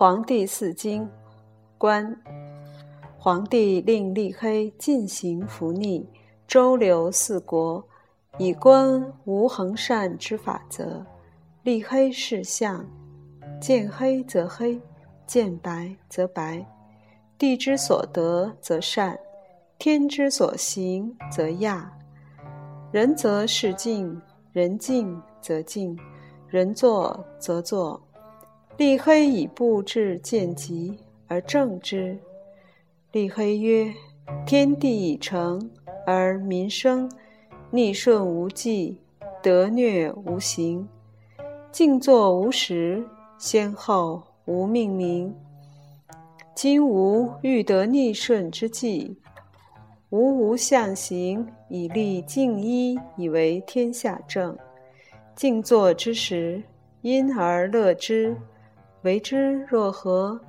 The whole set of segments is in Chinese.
黄帝四经，官。皇帝令立黑进行服逆，周流四国，以观无恒善之法则。立黑是相，见黑则黑，见白则白。地之所得则善，天之所行则亚。人则是静，人静则静，人坐则坐。立黑以布置见吉而正之。立黑曰：天地已成，而民生逆顺无忌，得虐无形，静坐无时，先后无命名。今吾欲得逆顺之际，吾无象形以立静一，以为天下正。静坐之时，因而乐之。为之若何？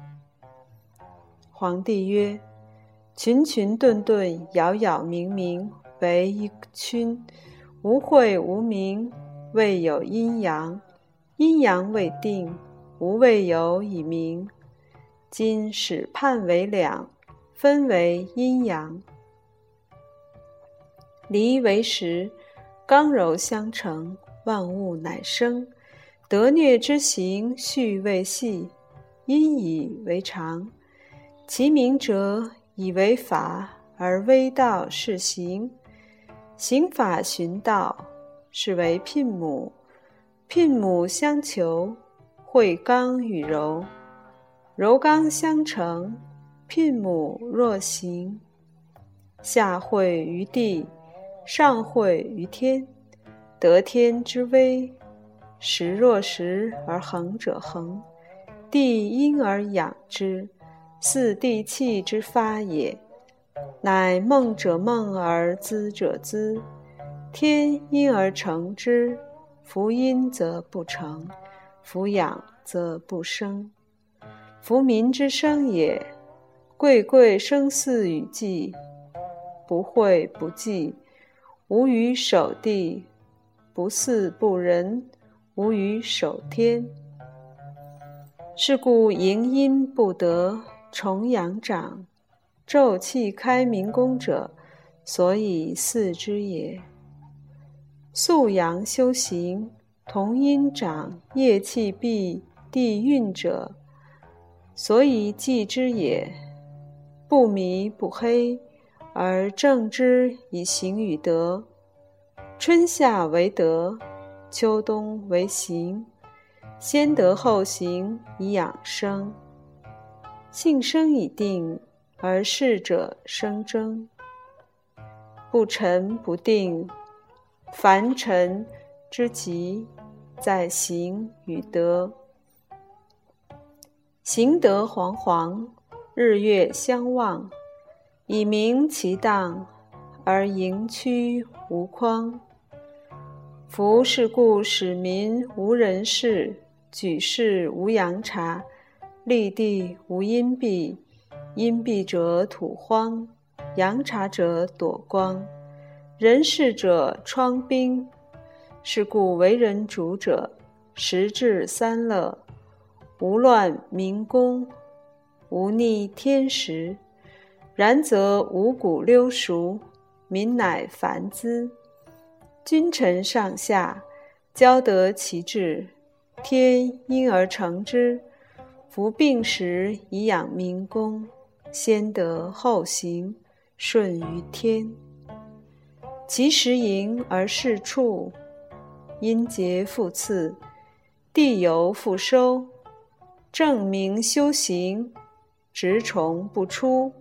皇帝曰：群群顿顿，杳杳冥冥，为一群。无会无名，未有阴阳。阴阳未定，无未有以明。今始判为两，分为阴阳。离为实，刚柔相成，万物乃生。得虐之行，序未细，因以为常。其明者，以为法，而微道是行。行法循道，是为聘母。聘母相求，会刚与柔，柔刚相成。聘母若行，下会于地，上会于天，得天之威。时若时而恒者恒，地因而养之，似地气之发也。乃梦者梦而资者资，天因而成之。夫阴则不成，夫养则不生。夫民之生也。贵贵生似与祭，不惠不济，无与守地，不祀不仁。无于守天，是故营阴不得，重阳长，昼气开明宫者，所以祀之也。素阳修行，同阴长，夜气闭，地运者，所以祭之也。不迷不黑，而正之以行与德。春夏为德。秋冬为行，先德后行以养生。性生已定，而事者生争。不沉不定，凡尘之极，在行与德。行德煌煌，日月相望，以明其荡，而盈趋无匡。夫是故使民无人事，举世无阳察，立地无阴蔽。阴蔽者土荒，阳察者躲光，人事者疮兵。是故为人主者，时至三乐，无乱民工，无逆天时。然则五谷溜熟，民乃繁滋。君臣上下，交得其志，天因而成之。夫病时以养民工，先德后行，顺于天。其时盈而事处，阴节复次，地由复收。正明修行，直虫不出，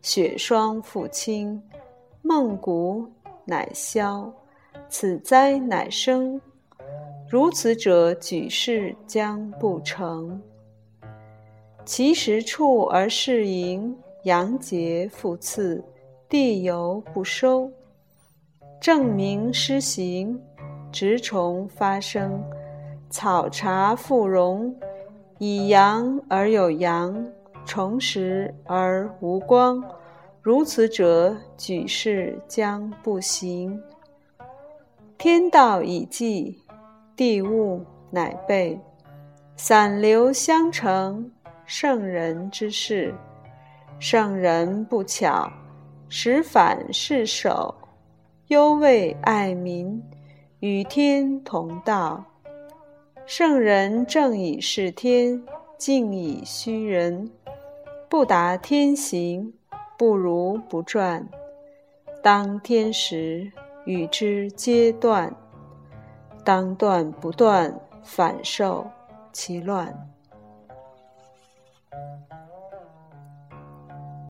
雪霜复清，梦谷乃消。此灾乃生，如此者举世将不成。其时处而事盈，阳节复次，地有不收，正明失行，直虫发生，草茶复荣，以阳而有阳，重实而无光。如此者举世将不行。天道已济，地物乃备，散流相成，圣人之事。圣人不巧，使反是守，忧畏爱民，与天同道。圣人正以事天，静以虚人。不达天行，不如不传。当天时，与之皆断；当断不断，反受其乱。